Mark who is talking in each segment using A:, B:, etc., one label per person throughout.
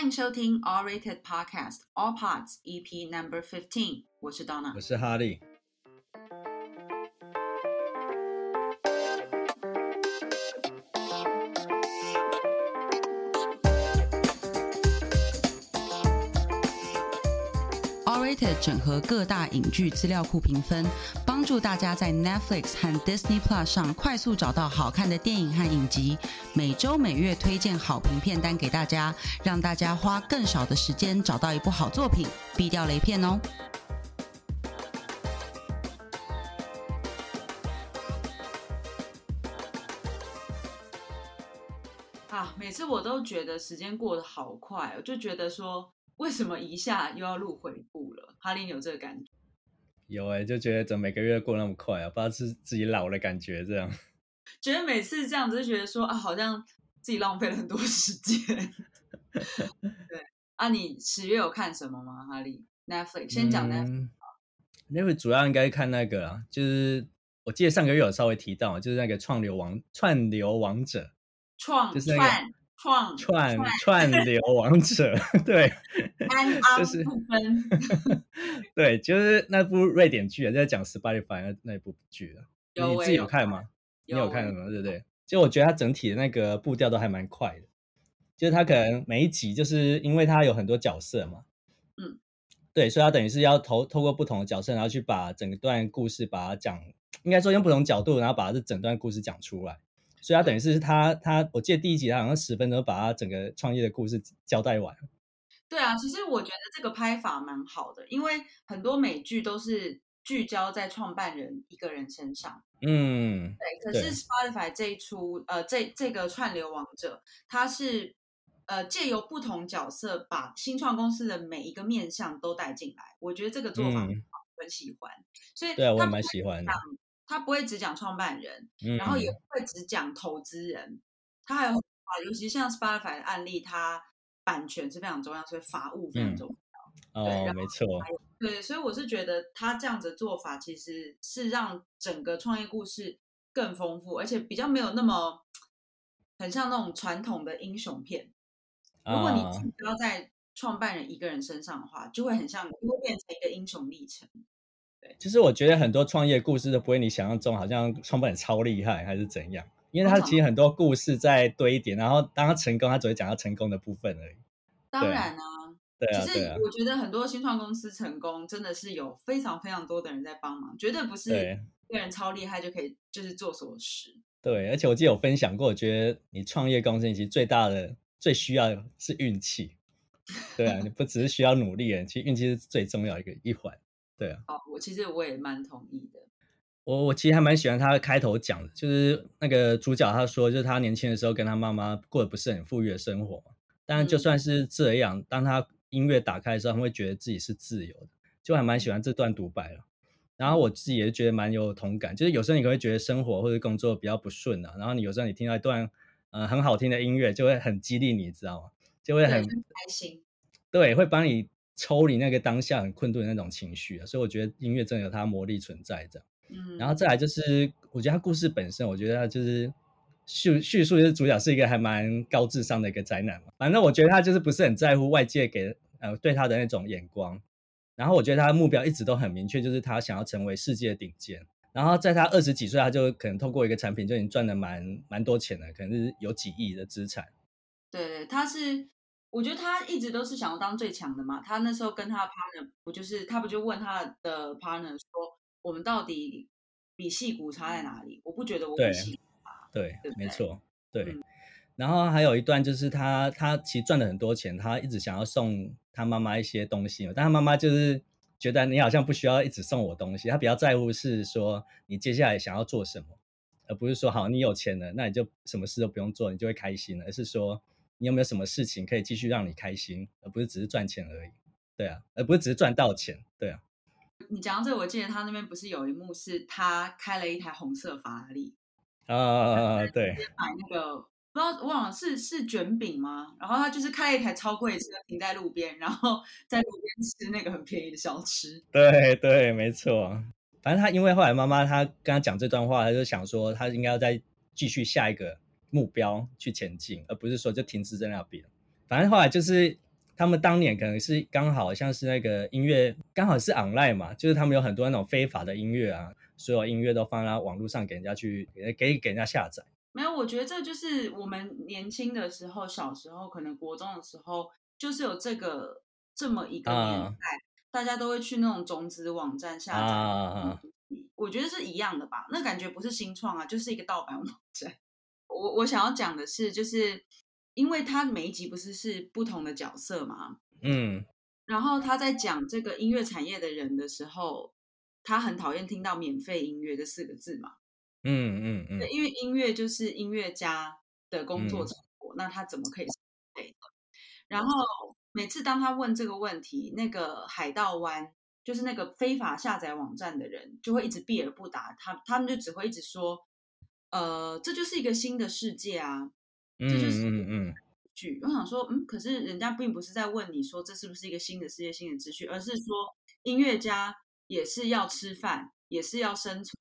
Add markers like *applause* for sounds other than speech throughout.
A: 欢迎收听 All Rated Podcast All Parts EP Number Fifteen。我是 Donna，
B: 我是哈利。
A: 整合各大影剧资料库评分，帮助大家在 Netflix 和 Disney Plus 上快速找到好看的电影和影集。每周每月推荐好评片单给大家，让大家花更少的时间找到一部好作品，避掉雷片哦。啊，每次我都觉得时间过得好快，我就觉得说。为什么一下又要录回顾了？哈利，你有这个感觉？
B: 有哎、欸，就觉得怎么每个月过那么快啊？不知道是自己老了感觉，这样。*laughs*
A: 觉得每次这样子就觉得说啊，好像自己浪费了很多时间。*laughs* 对啊，你十月有看什么吗？哈利，Netflix 先讲 Netflix。
B: Netflix 主要应该看那个啊，就是我记得上个月有稍微提到，就是那个串流王串流王者，
A: 创
B: 就是那个。
A: 创
B: 串串 *laughs* 流王者，对，
A: 就是 *laughs*
B: 对，就是那部瑞典剧啊，在讲 Spotify 那那部剧啊，你自己有看吗？你有看吗？对不对？就我觉得它整体的那个步调都还蛮快的，就是它可能每一集就是因为它有很多角色嘛，嗯，对，所以它等于是要透透过不同的角色，然后去把整段故事把它讲，应该说用不同角度，然后把这整段故事讲出来。所以他等于是他他，我记得第一集他好像十分钟把他整个创业的故事交代完。
A: 对啊，其实我觉得这个拍法蛮好的，因为很多美剧都是聚焦在创办人一个人身上。嗯，对。可是 Spotify 这一出，呃，这这个串流王者，他是呃借由不同角色把新创公司的每一个面向都带进来。我觉得这个做法很好，很喜欢。所以，
B: 对啊，我也蛮喜欢的。
A: 他不会只讲创办人，嗯、然后也不会只讲投资人，他还有啊，尤其像 Spotify 的案例，它版权是非常重要，所以法务非常重要。嗯、对
B: 哦，没错。
A: 对，所以我是觉得他这样子的做法其实是让整个创业故事更丰富，而且比较没有那么很像那种传统的英雄片。如果你聚焦在创办人一个人身上的话，就会很像，就会变成一个英雄历程。
B: 其实我觉得很多创业故事都不会你想象中好像创办人超厉害还是怎样，因为他其实很多故事在堆叠，然后当他成功，他只会讲到成功的部分而已。
A: 当然啊，
B: 对啊，
A: 其实我觉得很多新创公司成功真的是有非常非常多的人在帮忙，绝对不是一个人超厉害就可以就是做所有事。
B: 对，而且我记得有分享过，我觉得你创业公司其实最大的最需要的是运气。对啊，你不只是需要努力，其实运气是最重要的一个一环。对啊，
A: 哦，我其实我也蛮同意的。
B: 我我其实还蛮喜欢他的开头讲的，就是那个主角他说，就是他年轻的时候跟他妈妈过得不是很富裕的生活。但就算是这样，嗯、当他音乐打开的时候，他会觉得自己是自由的，就还蛮喜欢这段独白了。然后我自己也觉得蛮有同感，就是有时候你可能会觉得生活或者工作比较不顺啊，然后你有时候你听到一段呃很好听的音乐，就会很激励你，你知道吗？就会很开心，对，会帮你。抽离那个当下很困顿的那种情绪啊，所以我觉得音乐真的有它魔力存在这样。嗯，然后再来就是，我觉得它故事本身，我觉得它就是叙叙述就是主角是一个还蛮高智商的一个宅男嘛。反正我觉得他就是不是很在乎外界给呃对他的那种眼光。然后我觉得他的目标一直都很明确，就是他想要成为世界顶尖。然后在他二十几岁，他就可能透过一个产品就已经赚了蛮蛮多钱了，可能是有几亿的资产。
A: 对对，他是。我觉得他一直都是想要当最强的嘛。他那时候跟他的 partner 不就是他不就问他的 partner 说，我们到底比戏骨差在哪里？我不觉得我比矽谷差。
B: 对，对，没错，对。嗯、然后还有一段就是他他其实赚了很多钱，他一直想要送他妈妈一些东西，但他妈妈就是觉得你好像不需要一直送我东西，他比较在乎是说你接下来想要做什么，而不是说好你有钱了，那你就什么事都不用做，你就会开心了，而是说。你有没有什么事情可以继续让你开心，而不是只是赚钱而已？对啊，而不是只是赚到钱。对啊。
A: 你讲到这个，我记得他那边不是有一幕是他开了一台红色法拉利
B: 啊？对。
A: 买那个不知道忘了是是卷饼吗？然后他就是开了一台超贵的车停在路边，然后 *laughs* 在路边吃那个很便宜的小吃。
B: 对对，没错。反正他因为后来妈妈他跟他讲这段话，他就想说他应该要再继续下一个。目标去前进，而不是说就停滞在那边。反正后来就是他们当年可能是刚好像是那个音乐刚好是 online 嘛，就是他们有很多那种非法的音乐啊，所有音乐都放在网络上给人家去给给给人家下载。
A: 没有，我觉得这就是我们年轻的时候，小时候可能国中的时候，就是有这个这么一个年代，啊、大家都会去那种种子网站下载。啊、我觉得是一样的吧，那感觉不是新创啊，就是一个盗版网站。我我想要讲的是，就是因为他每一集不是是不同的角色嘛，嗯，然后他在讲这个音乐产业的人的时候，他很讨厌听到“免费音乐”这四个字嘛。嗯嗯嗯，因为音乐就是音乐家的工作成果，嗯、那他怎么可以是免费的？然后每次当他问这个问题，那个海盗湾就是那个非法下载网站的人就会一直避而不答，他他们就只会一直说，呃，这就是一个新的世界啊，这就是嗯嗯句。我想说，嗯，可是人家并不是在问你说这是不是一个新的世界、新的秩序，而是说音乐家也是要吃饭，也是要生存。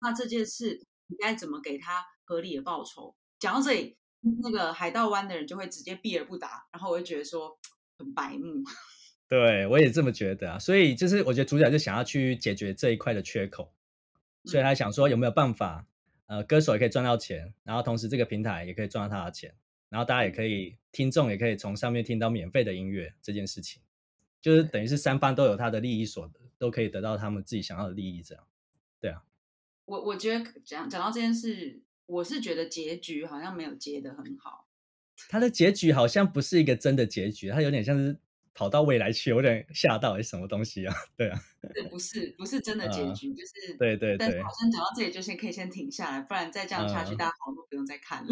A: 那这件事你该怎么给他合理的报酬？讲到这里，那个海盗湾的人就会直接避而不答，然后我就觉得说很白目。*laughs*
B: 对，我也这么觉得啊，所以就是我觉得主角就想要去解决这一块的缺口，所以他想说有没有办法，呃，歌手也可以赚到钱，然后同时这个平台也可以赚到他的钱，然后大家也可以，听众也可以从上面听到免费的音乐，这件事情就是等于是三方都有他的利益所得，都可以得到他们自己想要的利益，这样，对啊。
A: 我我觉得讲讲到这件事，我是觉得结局好像没有结得很好。
B: 他的结局好像不是一个真的结局，他有点像是跑到未来去，有点吓到，是什么东西啊？*laughs* 对啊，
A: 对，不是不是真的结局，嗯、就是
B: 对对对。
A: 但是好像讲到这里就先可以先停下来，不然再这样下去，嗯、大家好像都不用再看了。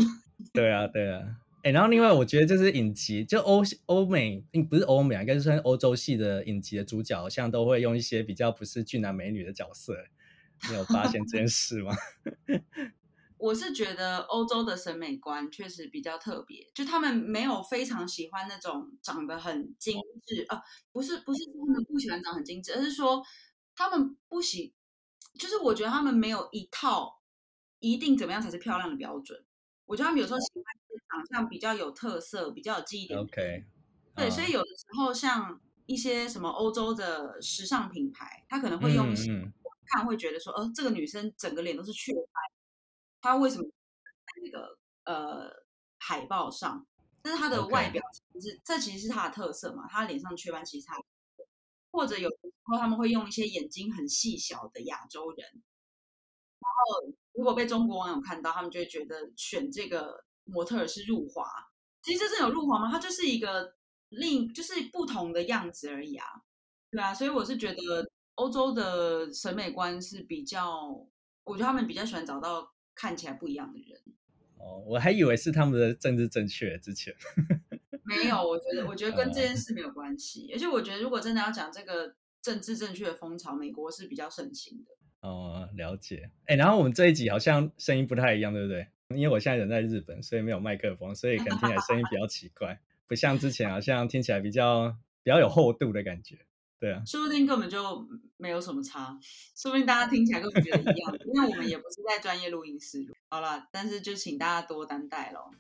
B: 对 *laughs* 啊对啊，哎、欸，然后另外我觉得就是影集，就欧欧美，不是欧美啊，应该是算欧洲系的影集的主角，好像都会用一些比较不是俊男美女的角色。你有发现这件事吗？*laughs*
A: 我是觉得欧洲的审美观确实比较特别，就他们没有非常喜欢那种长得很精致啊，不是不是说他们不喜欢长得很精致，而是说他们不喜，就是我觉得他们没有一套一定怎么样才是漂亮的标准。我觉得他们有时候喜欢长相比较有特色、比较有记忆点。OK，对，所以有的时候像一些什么欧洲的时尚品牌，他可能会用一些。看会觉得说，呃，这个女生整个脸都是雀斑，她为什么在那个呃海报上？但是他的外表其实 Okay. 这其实是他的特色嘛，他脸上雀斑其实他，或者有时候他们会用一些眼睛很细小的亚洲人，然后如果被中国网友看到，他们就会觉得选这个模特儿是入华。其实真正有入华吗？它就是一个另就是不同的样子而已啊，对啊，所以我是觉得。欧洲的审美观是比较，我觉得他们比较喜欢找到看起来不一样的人。哦，
B: 我还以为是他们的政治正确之前。
A: 没有，我觉得我觉得跟这件事没有关系。而且我觉得，如果真的要讲这个政治正确的风潮，美国是比较盛行的。
B: 哦，了解。哎，然后我们这一集好像声音不太一样，对不对？因为我现在人在日本，所以没有麦克风，所以可能听起来声音比较奇怪，不像之前好像听起来比较比较有厚度的感觉。对啊，
A: 说不定根本就没有什么差，说不定大家听起来根本觉得一样，因为我们也不是在专业录音室录。好了，但是就请大家多担待喽。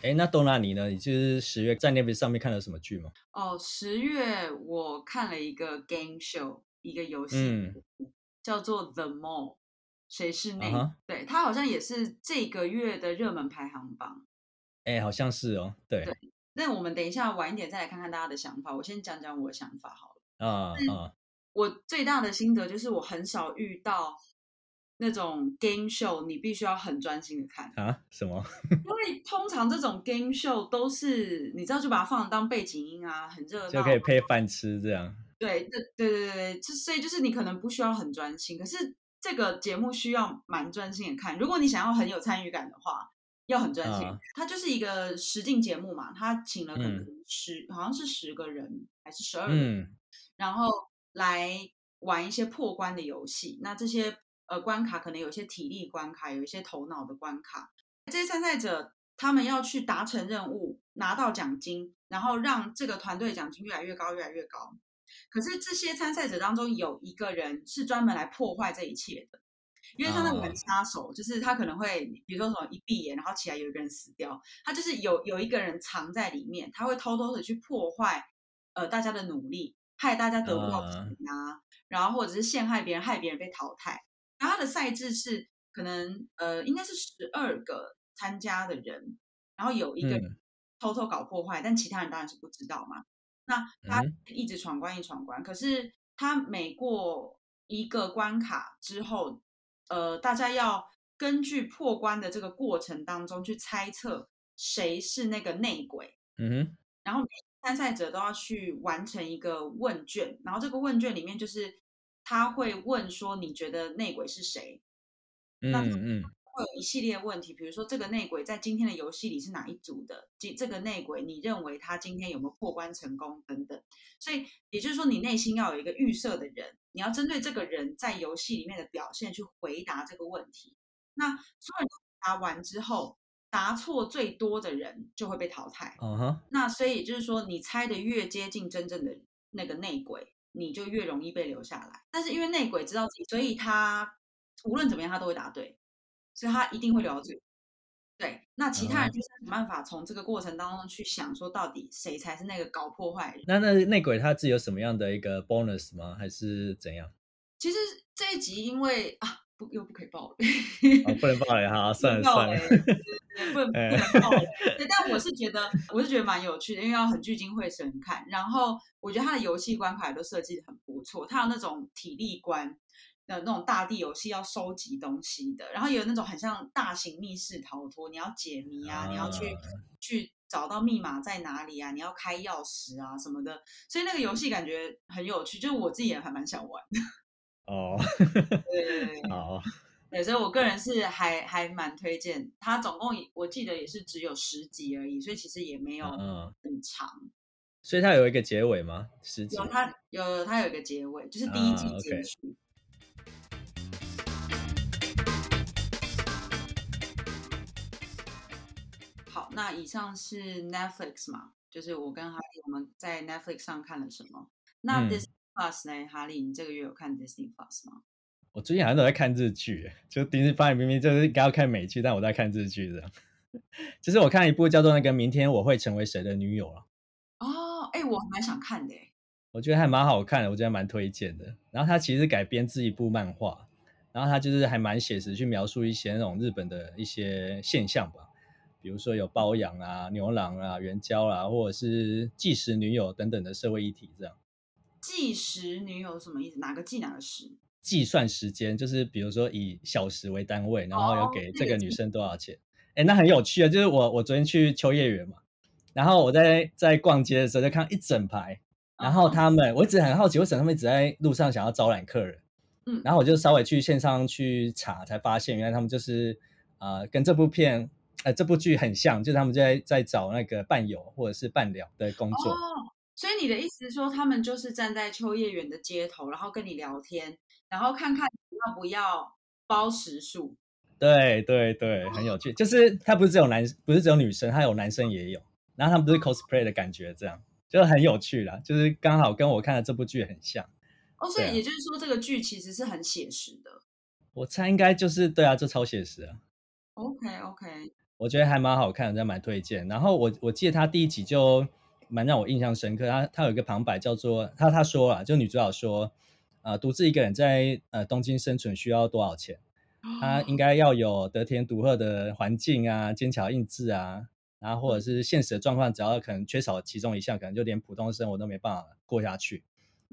B: 哎，那多娜你呢？你就是十月在 Netflix 上面看了什么剧吗？
A: 哦，十月我看了一个 game show。一个游戏、嗯、叫做 The Mall，谁是那？Uh huh. 对，它好像也是这个月的热门排行榜。
B: 哎，好像是哦。对。对。
A: 那我们等一下晚一点再来看看大家的想法。我先讲讲我的想法好了。
B: 啊啊、uh。Uh.
A: 我最大的心得就是我很少遇到那种 game show，你必须要很专心的看
B: 啊？什么？
A: 因为通常这种 game show 都是你知道，就把它放当背景音啊，很热闹，
B: 就可以配饭吃这样。
A: 对，对，对，对，对，就所以就是你可能不需要很专心，可是这个节目需要蛮专心的看。如果你想要很有参与感的话，要很专心。它就是一个实境节目嘛，他请了可能十，嗯、好像是十个人还是十二人，嗯、然后来玩一些破关的游戏。那这些呃关卡可能有一些体力关卡，有一些头脑的关卡。这些参赛者他们要去达成任务，拿到奖金，然后让这个团队奖金越来越高，越来越高。可是这些参赛者当中有一个人是专门来破坏这一切的，因为他那个玩杀手，oh. 就是他可能会，比如说什么一闭眼，然后起来有一个人死掉，他就是有有一个人藏在里面，他会偷偷的去破坏呃大家的努力，害大家得不到平啊，uh. 然后或者是陷害别人，害别人被淘汰。然后他的赛制是可能呃应该是十二个参加的人，然后有一个人偷偷搞破坏，嗯、但其他人当然是不知道嘛。那他一直闯关，一闯关，可是他每过一个关卡之后，呃，大家要根据破关的这个过程当中去猜测谁是那个内鬼。嗯哼。然后每参赛者都要去完成一个问卷，然后这个问卷里面就是他会问说，你觉得内鬼是谁？嗯嗯。会有一系列问题，比如说这个内鬼在今天的游戏里是哪一组的？这这个内鬼你认为他今天有没有破关成功等等？所以也就是说，你内心要有一个预设的人，你要针对这个人在游戏里面的表现去回答这个问题。那所有人答完之后，答错最多的人就会被淘汰。Uh huh. 那所以也就是说，你猜的越接近真正的那个内鬼，你就越容易被留下来。但是因为内鬼知道自己，所以他无论怎么样，他都会答对。所以他一定会留到最后。对，那其他人就是想办法从这个过程当中去想，说到底谁才是那个搞破坏人。
B: 那那内鬼他自己有什么样的一个 bonus 吗？还是怎样？
A: 其实这一集因为啊，不又不可以爆了，
B: 哦，不能爆了哈，算了算了，
A: 不能不能爆了。对，但我 *laughs* 是觉得我是觉得蛮有趣的，因为要很聚精会神看。然后我觉得他的游戏关卡都设计得很不错，他有那种体力关。的那种大地游戏要收集东西的，然后也有那种很像大型密室逃脱，你要解谜啊，你要去去找到密码在哪里啊，你要开钥匙啊什么的，所以那个游戏感觉很有趣，就是我自己也还蛮想玩的。*laughs* 哦，对对对，*laughs* 好，对，所以我个人是还还蛮推荐。它总共我记得也是只有十集而已，所以其实也没有很长。
B: 所以它有一个结尾吗？十集？
A: 有，它有它有一个结尾，就是第一季结束。那以上是 Netflix 嘛，就是我跟哈利我们在 Netflix 上看了什么。那 Disney Plus 呢？嗯、哈利，你这个月有看 Disney Plus 吗？
B: 我最近好像都在看日剧，就 Disney Plus 明明就是该要看美剧，但我在看日剧这样。其 *laughs* 实我看一部叫做那个《明天我会成为谁的女友》了。
A: 哦，哎，我蛮想看的，
B: 我觉得还蛮好看的，我觉得蛮推荐的。然后它其实改编自一部漫画，然后它就是还蛮写实，去描述一些那种日本的一些现象吧。比如说有包养啊、牛郎啊、援交啊，或者是计时女友等等的社会议题，这样。
A: 计时女友什么意思？哪个计哪个时？
B: 计算时间，就是比如说以小时为单位，然后要给这个女生多少钱？哎、哦，那很有趣啊！就是我我昨天去秋叶原嘛，然后我在在逛街的时候就看一整排，然后他们、哦、我一直很好奇，为什么他们一直在路上想要招揽客人？嗯，然后我就稍微去线上去查，才发现原来他们就是啊、呃，跟这部片。呃，这部剧很像，就是他们在在找那个伴友或者是伴聊的工作。哦，
A: 所以你的意思是说，他们就是站在秋叶原的街头，然后跟你聊天，然后看看要不要包食宿。
B: 对对对，很有趣。就是他不是只有男，不是只有女生，他有男生也有。然后他们不是 cosplay 的感觉，这样就很有趣啦。就是刚好跟我看的这部剧很像。
A: 哦，所以也就是说，这个剧其实是很写实的。
B: 我猜应该就是对啊，就超写实啊。
A: OK OK。
B: 我觉得还蛮好看的，真蛮推荐。然后我我记得他第一集就蛮让我印象深刻。他他有一个旁白叫做他他说啊，就女主角说，呃，独自一个人在呃东京生存需要多少钱？*gasps* 他应该要有得天独厚的环境啊，坚强意志啊，然后或者是现实的状况，只要可能缺少其中一项，可能就连普通生活都没办法过下去。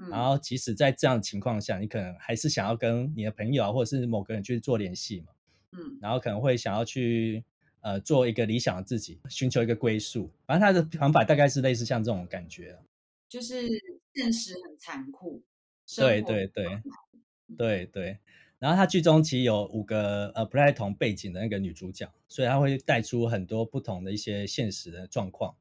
B: 然后即使在这样的情况下，你可能还是想要跟你的朋友啊，或者是某个人去做联系嘛。嗯，然后可能会想要去。呃，做一个理想的自己，寻求一个归宿。反正他的旁白大概是类似像这种感觉，
A: 就是现实很残酷。
B: 对对对，对对。然后他剧中其实有五个呃不太同背景的那个女主角，所以他会带出很多不同的一些现实的状况。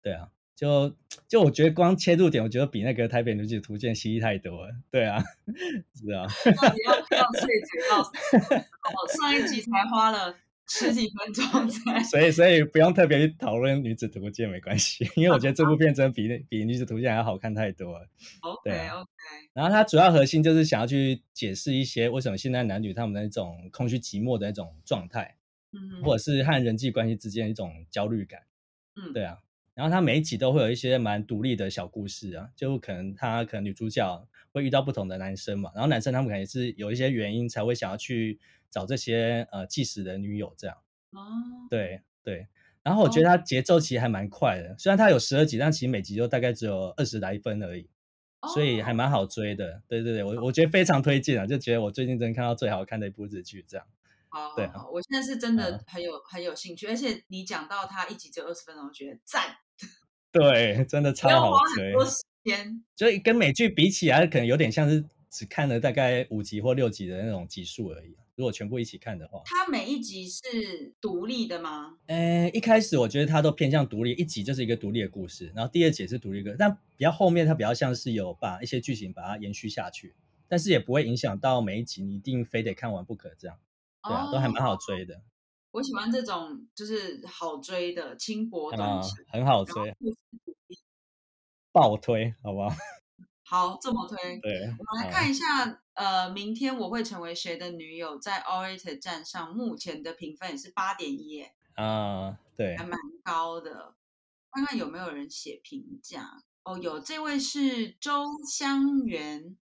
B: 对啊，就就我觉得光切入点，我觉得比那个台北女子图鉴犀利太多了。对啊，*laughs* 是啊。
A: 到底要不要碎嘴到？哦，上一集才花了。十几分钟 *laughs* 才。
B: 所以所以不用特别去讨论女子图鉴没关系，因为我觉得这部片真的比比女子图鉴还要好看太多了。
A: OK 对 OK。
B: 然后它主要核心就是想要去解释一些为什么现在男女他们的那种空虚寂寞的那种状态，嗯，或者是和人际关系之间的一种焦虑感，嗯，对啊。然后它每一集都会有一些蛮独立的小故事啊，就可能他可能女主角会遇到不同的男生嘛，然后男生他们可能也是有一些原因才会想要去找这些呃既死的女友这样。哦，对对。然后我觉得它节奏其实还蛮快的，虽然它有十二集，但其实每集就大概只有二十来分而已。所以还蛮好追的，oh. 对对对，我我觉得非常推荐啊，就觉得我最近真的看到最好看的一部日剧，这样。
A: 好，好，对啊，我现在是真的很有、uh. 很有兴趣，而且你讲到它一集只有二十分钟，我觉得赞。*laughs*
B: 对，真的超好追。
A: 要花很多时间。
B: 所以跟美剧比起来，可能有点像是只看了大概五集或六集的那种集数而已。如果全部一起看的话，
A: 它每一集是独立的吗？
B: 呃，一开始我觉得它都偏向独立，一集就是一个独立的故事，然后第二集是独立的，但比较后面它比较像是有把一些剧情把它延续下去，但是也不会影响到每一集你一定非得看完不可这样，对啊，哦、都还蛮好追的。
A: 我喜欢这种就是好追的轻薄短小、
B: 嗯，很好追，爆推好不好？*laughs*
A: 好，这么推。对，我们来看一下，嗯、呃，明天我会成为谁的女友，在 awwrated 站上目前的评分也是八点一，
B: 啊，对，
A: 还蛮高的。看看有没有人写评价。哦，有，这位是周香元，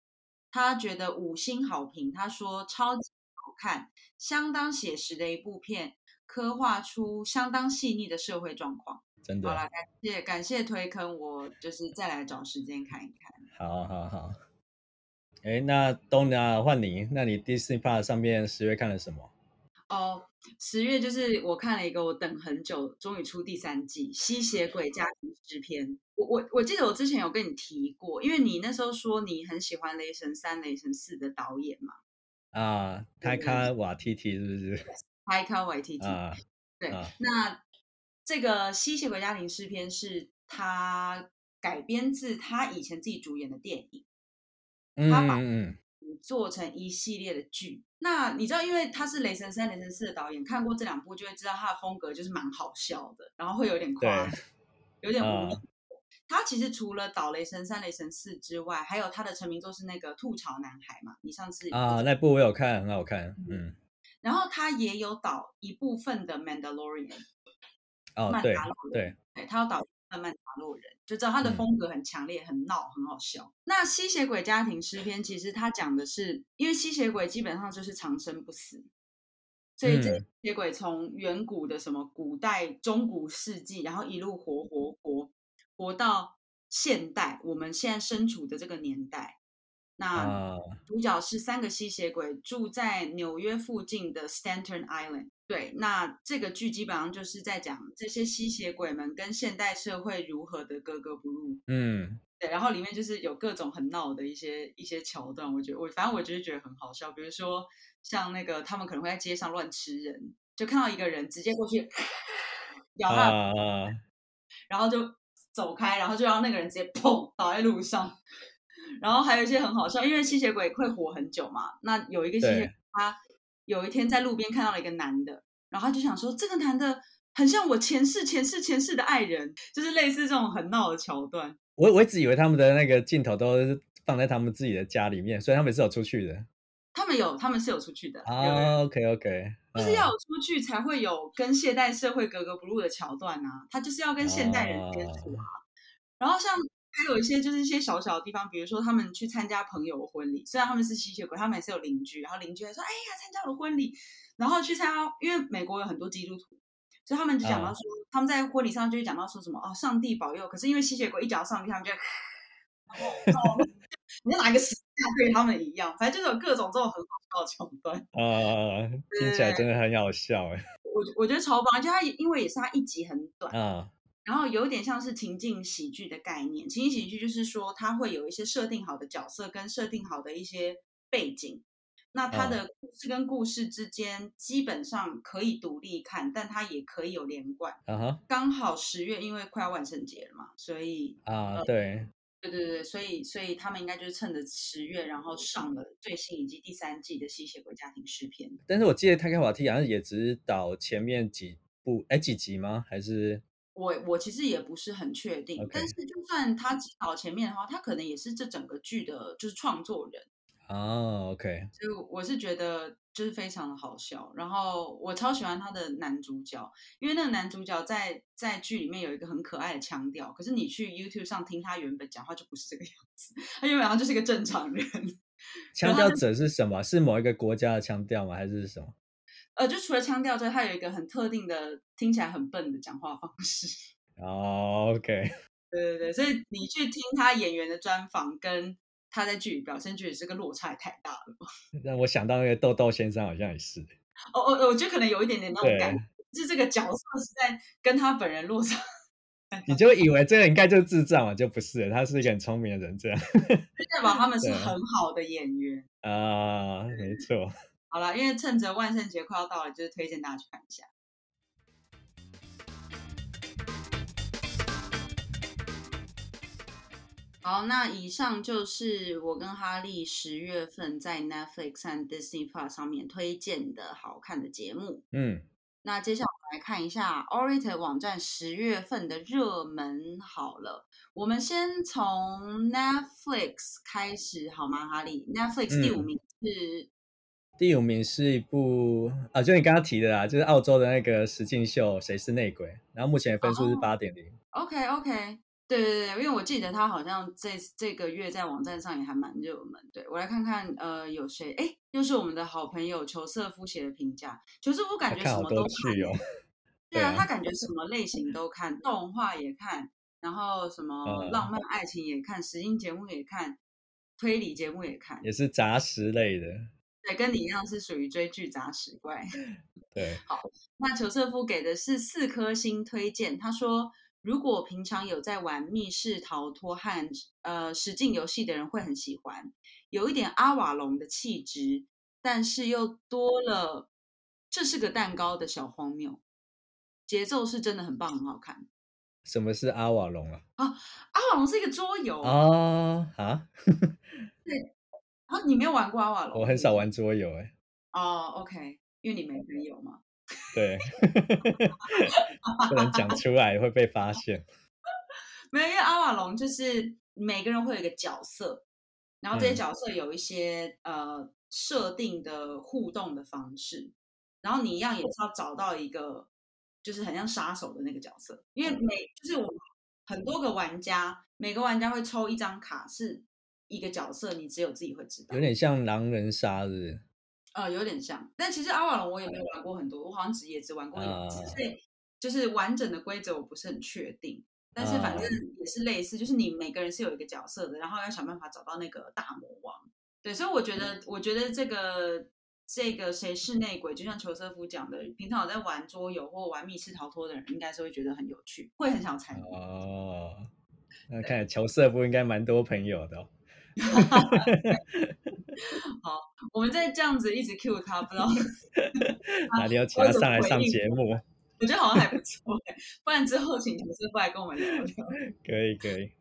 A: 他觉得五星好评，他说超级好看，相当写实的一部片，刻画出相当细腻的社会状况。
B: 真的。
A: 好了，感谢感谢推坑，我就是再来找时间看一看。
B: 好好好，哎，那 Donna 换你，那你 Disney Plus 上面十月看了什么？
A: 哦，十月就是我看了一个我等很久，终于出第三季《吸血鬼家庭诗篇》。我我我记得我之前有跟你提过，因为你那时候说你很喜欢《雷神三》《雷神四》的导演嘛。
B: 啊，泰卡瓦提提是不是？
A: 泰卡瓦提提 *laughs* 啊，对。啊、那这个《吸血鬼家庭诗篇》是他。改编自他以前自己主演的电影，他把做成一系列的剧。嗯、那你知道，因为他是《雷神三》《雷神四》的导演，看过这两部就会知道他的风格就是蛮好笑的，然后会有点夸，有点无厘头。呃、他其实除了导《雷神三》《雷神四》之外，还有他的成名作是那个《吐槽男孩》嘛。你上次
B: 啊，那部我有看，很好看。嗯，
A: 然后他也有导一部分的《Mandalorian》。
B: 哦，对对，
A: 对，他要导。慢慢打落人，就知道他的风格很强烈，很闹，很好笑。那吸血鬼家庭诗篇其实他讲的是，因为吸血鬼基本上就是长生不死，所以这吸血鬼从远古的什么古代、中古世纪，然后一路活活活活到现代，我们现在身处的这个年代。那主角是三个吸血鬼，住在纽约附近的 Staten Island。对，那这个剧基本上就是在讲这些吸血鬼们跟现代社会如何的格格不入。嗯，对，然后里面就是有各种很闹的一些一些桥段，我觉得我反正我就是觉得很好笑。比如说像那个他们可能会在街上乱吃人，就看到一个人直接过去咬他，啊、然后就走开，然后就让那个人直接砰倒在路上。*laughs* 然后还有一些很好笑，因为吸血鬼会活很久嘛。那有一个吸血鬼，他有一天在路边看到了一个男的，然后他就想说，这个男的很像我前世、前世、前世的爱人，就是类似这种很闹的桥段。
B: 我我一直以为他们的那个镜头都是放在他们自己的家里面，所以他们是有出去的。
A: 他们有，他们是有出去的。
B: 啊，OK OK，
A: 就是要有出去才会有跟现代社会格格不入的桥段啊。他就是要跟现代人接触啊。然后像。还有一些就是一些小小的地方，比如说他们去参加朋友的婚礼，虽然他们是吸血鬼，他们也是有邻居，然后邻居还说：“哎呀，参加我的婚礼。”然后去参加，因为美国有很多基督徒，所以他们就讲到说，嗯、他们在婚礼上就会讲到说什么哦，上帝保佑。可是因为吸血鬼一脚上帝，他们就，然后你就拿一个石像对他们一样，反正就是有各种这种很好笑的桥段。
B: 啊，*laughs* 听起来真的很好笑哎。
A: 我我觉得超棒，就他因为也是他一集很短啊。然后有点像是情境喜剧的概念，情境喜剧就是说它会有一些设定好的角色跟设定好的一些背景，那它的故事跟故事之间基本上可以独立看，但它也可以有连贯。Uh. 刚好十月因为快要万圣节了嘛，所以
B: 啊、uh, 对，
A: 对对对，所以所以他们应该就是趁着十月，然后上了最新以及第三季的《吸血鬼家庭诗篇》。
B: 但是我记得《泰克瓦蒂》好像也只导前面几部，哎，几集吗？还是
A: 我我其实也不是很确定。Okay. 但是就算他只导前面的话，他可能也是这整个剧的就是创作人。
B: 哦、oh，OK，
A: 所以我是觉得就是非常的好笑，然后我超喜欢他的男主角，因为那个男主角在在剧里面有一个很可爱的腔调，可是你去 YouTube 上听他原本讲话就不是这个样子，他原本上就是一个正常人。
B: 腔调者是什么？是某一个国家的腔调吗？还是什么？
A: 呃，就除了腔调之外，他有一个很特定的听起来很笨的讲话方式。*laughs*
B: 哦、oh，OK，
A: 对对对，所以你去听他演员的专访跟。他在剧里表现，觉得这个落差也太大了。*laughs*
B: 让我想到那个豆豆先生，好像也是。
A: 哦哦，我觉得可能有一点点那种感觉，就是这个角色是在跟他本人落差。*laughs*
B: 你就以为这个应该就是智障嘛？就不是，他是一个很聪明的人，这样。
A: 代表他们是很好的演员
B: 啊，没错。
A: 好了，因为趁着万圣节快要到了，就是推荐大家去看一下。好，那以上就是我跟哈利十月份在 Netflix 和 Disney Plus 上面推荐的好看的节目。嗯，那接下来我们来看一下 awwrated 网站十月份的热门。好了，我们先从 Netflix 开始好吗？哈利，Netflix 第五名是、嗯、
B: 第五名是一部啊，就你刚刚提的啦，就是澳洲的那个实境秀《谁是内鬼》，然后目前的分数是八点零。
A: OK OK。对对对，因为我记得他好像这这个月在网站上也还蛮热门。对，我来看看，呃，有谁？哎，又是我们的好朋友裘瑟夫写的评价。裘瑟夫感觉什么都看。看哦、*laughs* 对啊，他感觉什么类型都看，动画也看，然后什么浪漫爱情也看，实境节目也看，推理节目也看，
B: 也是杂食类的。
A: 对，跟你一样是属于追剧杂食怪。*laughs*
B: 对，
A: 好，那裘瑟夫给的是四颗星推荐，他说。如果平常有在玩密室逃脱和呃实境游戏的人会很喜欢，有一点阿瓦隆的气质，但是又多了这是个蛋糕的小荒谬，节奏是真的很棒，很好看。
B: 什么是阿瓦隆啊？
A: 啊，阿瓦隆是一个桌游
B: 啊啊！*laughs*
A: 对，啊，你没有玩过阿瓦隆？
B: 我很少玩桌游哎。
A: 哦，OK，因为你没朋友嘛。*laughs*
B: 对，不能讲出来会被发现。*laughs*
A: 没有，因为阿瓦隆就是每个人会有一个角色，然后这些角色有一些、嗯、呃设定的互动的方式，然后你一样也是要找到一个就是很像杀手的那个角色，因为每就是我很多个玩家，每个玩家会抽一张卡，是一个角色，你只有自己会知道，
B: 有点像狼人杀日。
A: 呃，有点像，但其实阿瓦隆我也没有玩过很多，我好像只也只玩过一次，所以就是完整的规则我不是很确定。但是反正也是类似，就是你每个人是有一个角色的，然后要想办法找到那个大魔王。对，所以我觉得，我觉得这个这个谁是内鬼，就像裘瑟夫讲的，平常有在玩桌游或玩密室逃脱的人，应该是会觉得很有趣，会很想参与。
B: 哦，那看来裘瑟夫应该蛮多朋友的哦。*laughs*
A: 好，我们再这样子一直 cue 他，不知道 *laughs*
B: 哪里要请他上来上节目？
A: 我觉得好像还不错，不然之后请同事过来跟我们聊聊。*laughs*
B: 可以可以。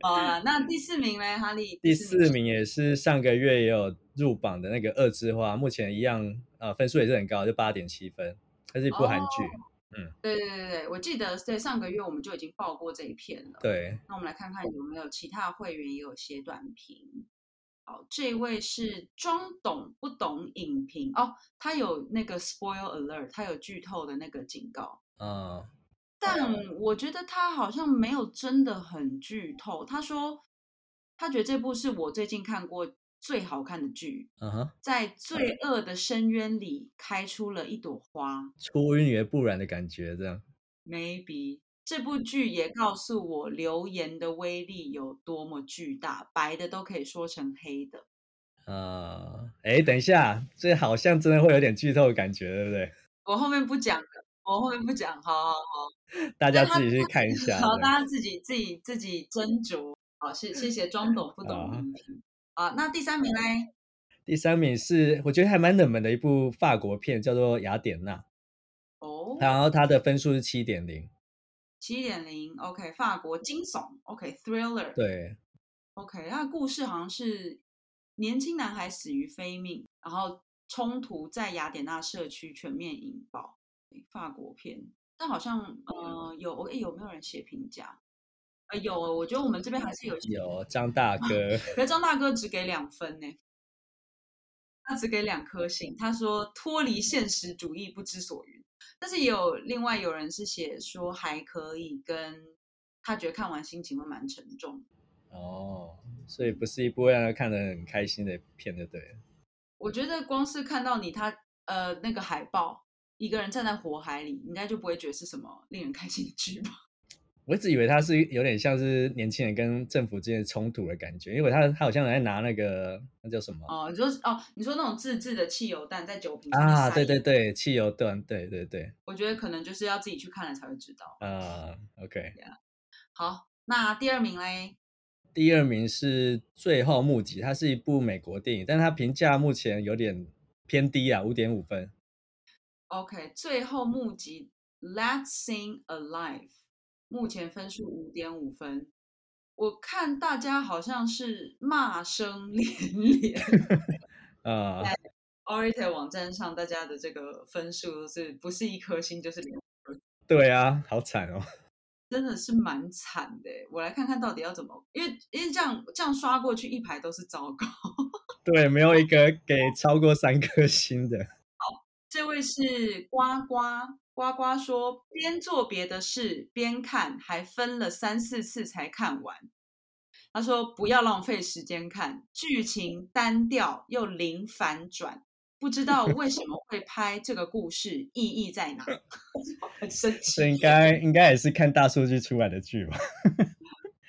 A: 好了，那第四名呢？哈利。
B: 第四名也是上个月也有入榜的那个《恶之花》，目前一样，呃，分数也是很高，就八点七分，它是一部韩剧。哦
A: 嗯，对对对对，我记得在上个月我们就已经报过这一片了。
B: 对，
A: 那我们来看看有没有其他会员也有写短评。好，这位是装懂不懂影评哦，他有那个 spoil alert，他有剧透的那个警告。嗯，但我觉得他好像没有真的很剧透。他说他觉得这部是我最近看过。最好看的剧，uh -huh. 在罪恶的深渊里开出了一朵花，
B: 出淤泥而不染的感觉，这样。
A: Maybe 这部剧也告诉我留言的威力有多么巨大，白的都可以说成黑的。
B: 啊，哎，等一下，这好像真的会有点剧透的感觉，对不对？*laughs*
A: 我后面不讲，我后面不讲，好好好，
B: 大家自己去看一下。
A: 好，大家自己自己自己斟酌。好，谢谢谢装懂不懂。啊，那第三名呢？
B: 第三名是我觉得还蛮冷门的一部法国片，叫做《雅典娜》。
A: 哦，
B: 然后它的分数是七点零。
A: 七点零，OK，法国惊悚，OK，Thriller。
B: 对
A: ，OK，他的故事好像是年轻男孩死于非命，然后冲突在雅典娜社区全面引爆。法国片，但好像呃有诶，有没有人写评价？呃有，我觉得我们这边还是有
B: 有张大哥，
A: 可是张大哥只给两分呢，他只给两颗星，他说脱离现实主义不知所云。但是也有另外有人是写说还可以，跟他觉得看完心情会蛮沉重。
B: 哦，所以不是一部让人看得很开心的片，对不对？
A: 我觉得光是看到你他呃那个海报，一个人站在火海里，应该就不会觉得是什么令人开心的剧吧？
B: 我一直以为他是有点像是年轻人跟政府之间的冲突的感觉，因为他他好像在拿那个那叫什么？
A: 哦，你说哦，你说那种自制的汽油弹在酒瓶
B: 啊？对对对，汽油弹，对对对。
A: 我觉得可能就是要自己去看了才会知道
B: 啊。Uh, OK，、
A: yeah. 好，那第二名嘞？
B: 第二名是《最后募集》，它是一部美国电影，但它评价目前有点偏低啊，五点五分。
A: OK，《最后募集》Let's Sing Alive，目前分数五点五分。我看大家好像是骂声连连 *laughs*
B: 啊。
A: 在 awwrated 网站上，大家的这个分数是不是一颗星就是两颗？
B: 对啊，好惨哦。*laughs*
A: 真的是蛮惨的，我来看看到底要怎么，因为因为这样这样刷过去一排都是糟糕，*laughs*
B: 对，没有一个给超过三颗星的。
A: 好，这位是呱呱呱呱说，边做别的事边看，还分了三四次才看完。他说不要浪费时间看，剧情单调又零反转。不知道为什么会拍这个故事，意义在哪？*laughs* 很生气。
B: 这应该应该也是看大数据出来的剧吧？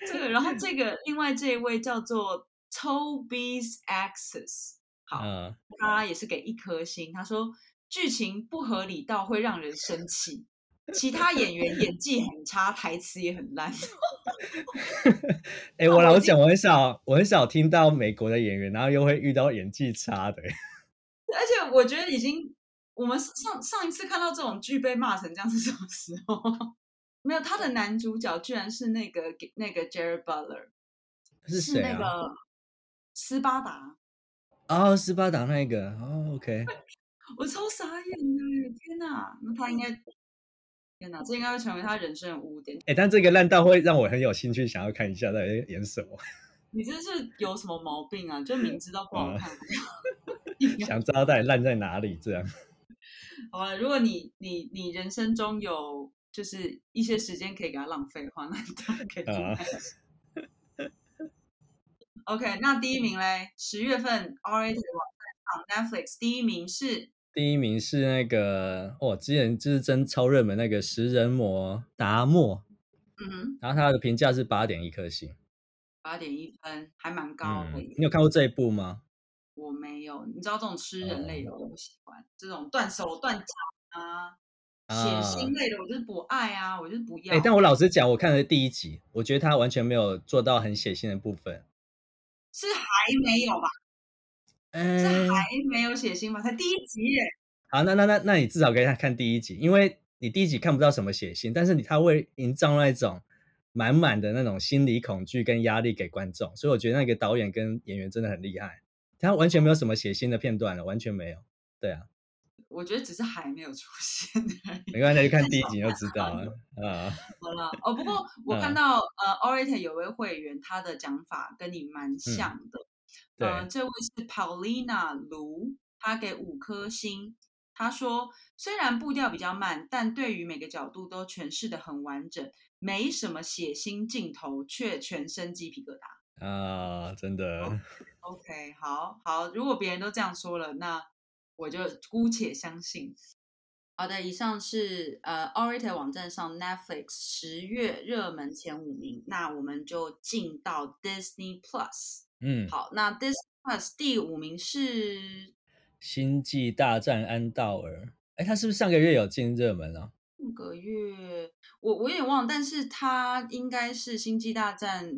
A: 这个，然后这个另外这一位叫做 Toby's Access，好，嗯、他也是给一颗星。他说剧情不合理到会让人生气，其他演员演技很差，台词也很烂。*laughs*
B: 哎、欸，我老实讲，我很少我很少听到美国的演员，然后又会遇到演技差的。*laughs*
A: 而且我觉得已经，我们上上一次看到这种剧被骂成这样是什么时候？*laughs* 没有，他的男主角居然是那个那个 Jerry Butler，
B: 是谁啊？
A: 是那个斯巴达。
B: 哦，斯巴达那个哦，OK。
A: 我超傻眼的，天哪！那他应该，天哪，这应该会成为他人生的污点。
B: 哎，但这个烂到会让我很有兴趣，想要看一下到底演什么。
A: 你这是有什么毛病啊？就明知道不好看。*laughs*
B: 想知道到底烂在哪里？这样。*laughs*
A: 好了，如果你你你人生中有就是一些时间可以给他浪费的话，那当然可以。OK，那第一名嘞？十月份 awwrated 网站上 Netflix 第一名是
B: 第一名是那个哦，之前就是真超热门那个食人魔达莫。
A: 嗯哼。
B: 然后他的评价是八点一颗星。
A: 八点一分，还蛮高的。
B: 你有看过这一部吗？
A: 我没有，你知道这种吃人类的我不喜欢，这种断手断脚啊、血腥类的我就是不爱啊，我就是不要。
B: 哎，但我老实讲，我看了第一集，我觉得他完全没有做到很血腥的部分。
A: 是还没有吧？嗯，是还没有血腥吗？才第一集耶。
B: 好，那那那那你至少可以看看第一集，因为你第一集看不到什么血腥，但是你他会营造那种满满的那种心理恐惧跟压力给观众，所以我觉得那个导演跟演员真的很厉害。他完全没有什么血腥的片段了，完全没有。对啊，
A: 我觉得只是还没有出现而已。
B: 没关系，就看第一集就知道了。啊，
A: 好了哦。不过我看到、嗯、呃 o r a t o r 有位会员，他的讲法跟你蛮像的。嗯、对、呃，这位是 Paulina 卢，他给五颗星。他说，虽然步调比较慢，但对于每个角度都诠释的很完整，没什么血腥镜头，却全身鸡皮疙瘩。
B: 啊，真的。
A: Oh, OK，好好，如果别人都这样说了，那我就姑且相信。好的，以上是呃 awwrated 网站上 Netflix 十月热门前五名，那我们就进到 Disney Plus。
B: 嗯，
A: 好，那 Disney Plus 第五名是《
B: 星际大战安道尔》。哎，他是不是上个月有进热门啊？
A: 上个月我我有点忘了，但是他应该是《星际大战》。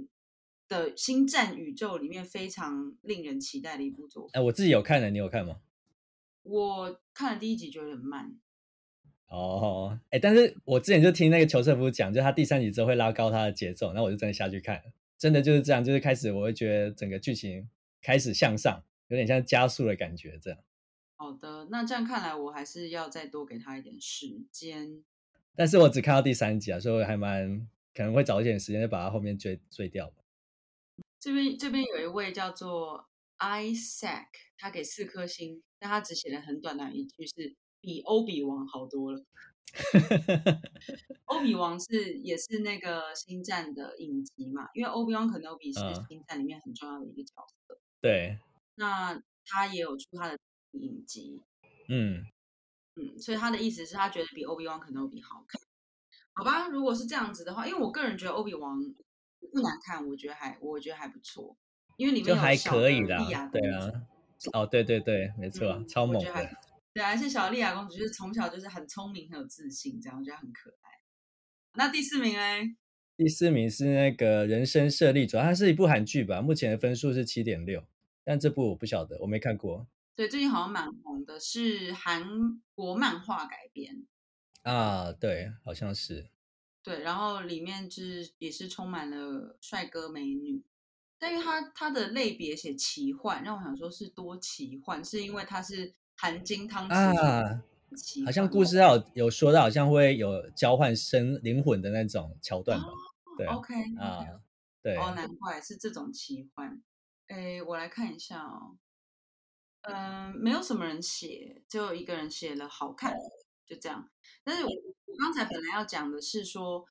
A: 的星战宇宙里面非常令人期待的一部作品。
B: 哎，我自己有看的，你有看吗？
A: 我看了第一集，觉得很慢。
B: 哦，哎，但是我之前就听那个裘瑟夫讲，就他第三集之后会拉高他的节奏，那我就真的下去看了。真的就是这样，就是开始我会觉得整个剧情开始向上，有点像加速的感觉这样。
A: 好的，那这样看来我还是要再多给他一点时间。
B: 但是我只看到第三集啊，所以我还蛮可能会找一点时间把它后面追追掉吧。
A: 这边这边有一位叫做 Isaac，他给四颗星，但他只写了很短的一句，是比欧比王好多了。欧比王是也是那个星战的影集嘛？因为欧比王肯诺比是星战里面很重要的一个角色。
B: 嗯、对，
A: 那他也有出他的影集。
B: 嗯
A: 嗯，所以他的意思是他觉得比欧比王肯诺比好看。好吧，如果是这样子的话，因为我个人觉得欧比王不难看，我觉得还我觉得还不错，因为里面有
B: 还可以
A: 的，
B: 对啊。哦，对对对，没错，嗯、超猛的。
A: 对，而且小莉亚公主就是从小就是很聪明、很有自信，这样我觉得很可爱。那第四名呢？
B: 第四名是那个人生胜利组，它是一部韩剧吧？目前的分数是七点六，但这部我不晓得，我没看过。
A: 对，最近好像蛮红的，是韩国漫画改编。
B: 啊，对，好像是。
A: 对，然后里面就是也是充满了帅哥美女，但因为它它的类别写奇幻，让我想说是多奇幻，是因为它是。含金汤匙
B: 啊，好像故事要有，有说到，好像会有交换生灵魂的那种桥段吧？哦、对
A: ，OK
B: 啊，对，
A: 哦，难怪是这种奇幻。哎，我来看一下哦，嗯、呃，没有什么人写，就一个人写了好看，就这样。但是我我刚才本来要讲的是说。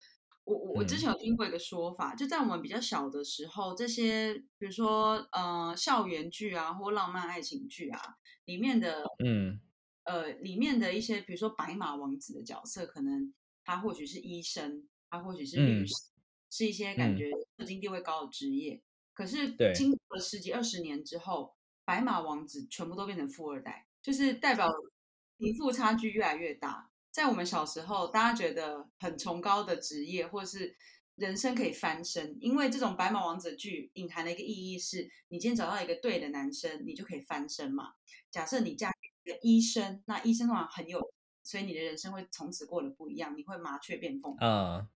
A: 我我我之前有听过一个说法，嗯、就在我们比较小的时候，这些比如说呃校园剧啊或浪漫爱情剧啊里面的嗯呃里面的一些比如说白马王子的角色，可能他或许是医生，他或许是律师，嗯、是一些感觉社经地位高的职业。嗯、可是经过了十几二十年之后，白马王子全部都变成富二代，就是代表贫富差距越来越大。在我们小时候，大家觉得很崇高的职业，或者是人生可以翻身，因为这种白马王子剧隐含的一个意义是，你今天找到一个对的男生，你就可以翻身嘛。假设你嫁给一个医生，那医生的话很有，所以你的人生会从此过得不一样，你会麻雀变凤。凰，uh.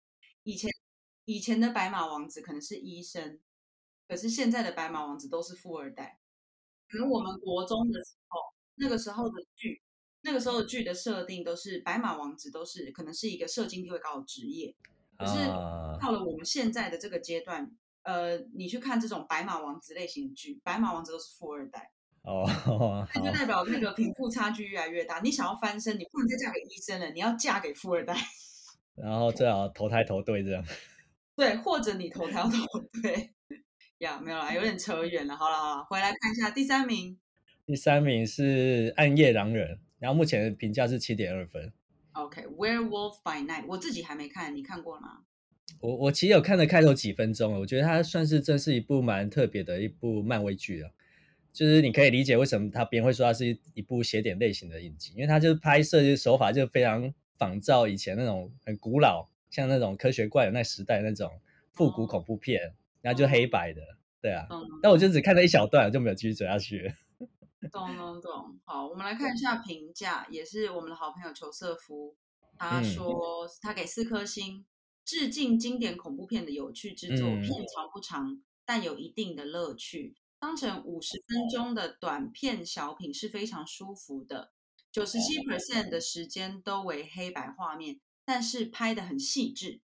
A: 以前以前的白马王子可能是医生，可是现在的白马王子都是富二代。可能我们国中的时候，那个时候的剧。那个时候的剧的设定都是白马王子，都是可能是一个社经地位高的职业。可是到了我们现在的这个阶段，呃，你去看这种白马王子类型的剧，白马王子都是富二代。哦，那就 *laughs* 代表那个贫富差距越来越大。你想要翻身，你不能再嫁给医生了，你要嫁给富二代。*laughs*
B: 然后最好投胎投对这样。*laughs*
A: 对，或者你投胎投对。呀，没有啦，有点扯远了。好了好了，回来看一下第三名。
B: 第三名是《暗夜狼人》。然后目前的评价是七点二分。
A: OK，Werewolf、okay, by Night，我自己还没看，你看过了吗？
B: 我我其实有看了开头几分钟，我觉得它算是这是一部蛮特别的一部漫威剧了。就是你可以理解为什么他别人会说它是一部邪典类型的影集，因为它就是拍摄手法就非常仿照以前那种很古老，像那种科学怪人那时代那种复古恐怖片，oh. 然后就黑白的，对啊。Oh. 但我就只看了一小段，就没有继续追下去了。
A: 懂懂懂，好，我们来看一。下评价，也是我们的好朋友裘瑟夫，他说他给四颗星，致敬经典恐怖片的有趣之作，片长不长，但有一定的乐趣，当成五十分钟的短片小品是非常舒服的，九十七 percent 的时间都为黑白画面，但是拍的很细致。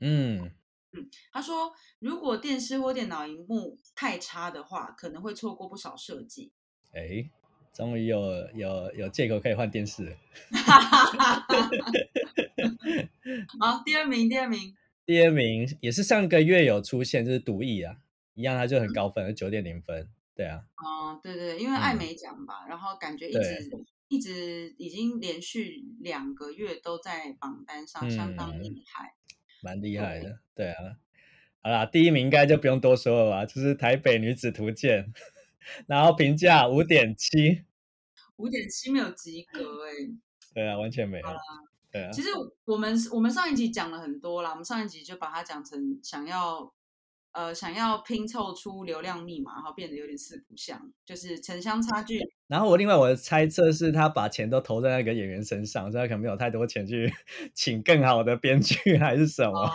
B: 嗯。
A: 嗯，他说如果电视或电脑荧幕太差的话，可能会错过不少设计。
B: 哎，终于有有有借口可以换电视了。*laughs*
A: 好，第二名，第二名，
B: 第二名也是上个月有出现，就是《毒液》啊，一样，它就很高分，九点零分。对啊，
A: 哦，对对，因为艾美奖吧，嗯、然后感觉一直一直已经连续两个月都在榜单上，相当厉害，
B: 蛮厉害的。对，对啊，好啦，第一名应该就不用多说了吧，就是《台北女子图鉴》。然后评价五点七，
A: 五点七没有及格哎。
B: 对啊，完全没有。
A: 啦
B: 对啊。
A: 其实我们我们上一集讲了很多啦，我们上一集就把它讲成想要呃，想要拼凑出流量密码，然后变得有点四不像，就是城乡差距。
B: 然后我另外我的猜测是他把钱都投在那个演员身上，所以他可能没有太多钱去 *laughs* 请更好的编剧还是什么，哦、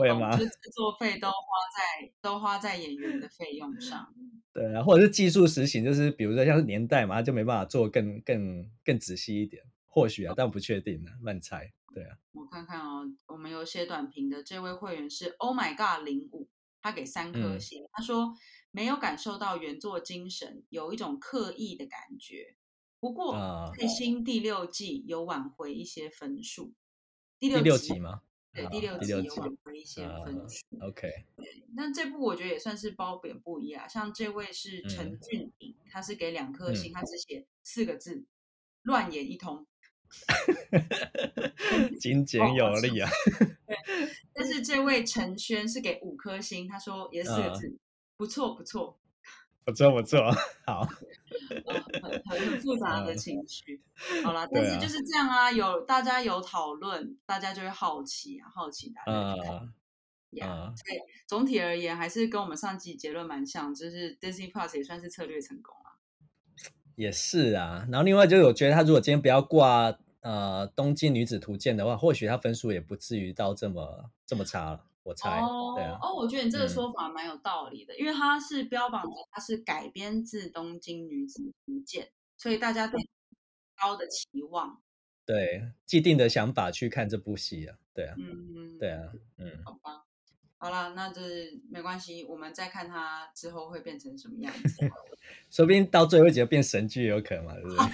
B: 会吗？
A: 就制作费都花在都花在演员的费用上。
B: 对啊，或者是技术实行，就是比如说像是年代嘛，他就没办法做更更更仔细一点，或许啊，但不确定呢，乱猜。对啊，
A: 我看看哦，我们有写短评的这位会员是 Oh My God 零五。他给三颗星，嗯、他说没有感受到原作精神，有一种刻意的感觉。不过最新第六季有挽回一些分数。
B: 第六集，第六集吗？
A: 对，第六集有挽回一些分数。
B: OK，
A: 对，那这部我觉得也算是褒贬不一啊。像这位是陈俊颖，嗯、他是给两颗星，嗯、他只写四个字：乱演一通。*laughs* *laughs*
B: 精简有力啊！
A: 对，但是这位陈轩是给五颗星，他说也是四个字，嗯、不错不错，
B: 不错不错，好，*laughs*
A: 呃、很很很复杂的情绪。嗯、好了，但是就是这样啊，有大家有讨论，大家就会好奇啊，好奇大家去看。嗯呀 Yeah,、总体而言，还是跟我们上集结论蛮像，就是 Disney Plus 也算是策略成功了。
B: 也是啊，然后另外就是我觉得他如果今天不要挂。呃，东京女子图鉴的话，或许它分数也不至于到这么这么差了，我猜。哦，对啊。
A: 哦，我觉得你这个说法蛮有道理的，嗯、因为它是标榜着它是改编自东京女子图鉴，所以大家对高的期望，
B: 对既定的想法去看这部戏啊，对啊，嗯，对啊，嗯，
A: 好吧，好了，那就是没关系，我们再看它之后会变成什么样子，*laughs*
B: 说不定到最后一集变神剧也有可能嘛，对不对？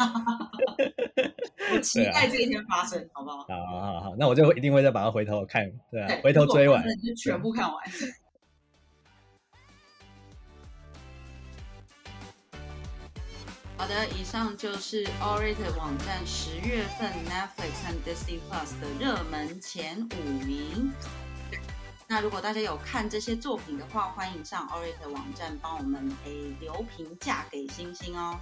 B: *laughs*
A: 我期待这一天发生，啊、好不好？
B: 好，好，好，那我就一定会再把它回头看，对啊，对回头追完，
A: 就全部看完。*laughs* 好的，以上就是 awwrated 网站十月份 Netflix 和 Disney Plus 的热门前五名。那如果大家有看这些作品的话，欢迎上 awwrated 网站帮我们诶留评价给星星哦。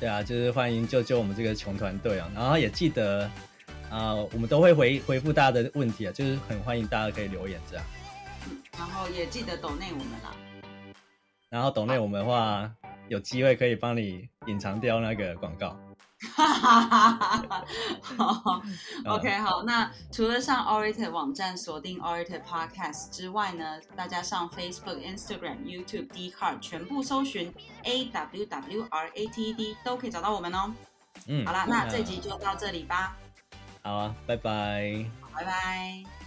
B: 对啊，就是欢迎救救我们这个穷团队啊！然后也记得啊、呃，我们都会回回复大家的问题啊，就是很欢迎大家可以留言这样。
A: 嗯，然后也记得抖内我们啦。
B: 然后抖内我们的话，啊、有机会可以帮你隐藏掉那个广告。哈哈哈哈哈！
A: 好，OK，好。那除了上 Orator 网站锁定 Orator Podcast 之外呢，大家上 Facebook、Instagram、YouTube、Dcard 全部搜寻 A W W R A T D 都可以找到我们哦。嗯，好啦，那这集就到这里吧。
B: 好啊，拜拜。
A: 拜拜。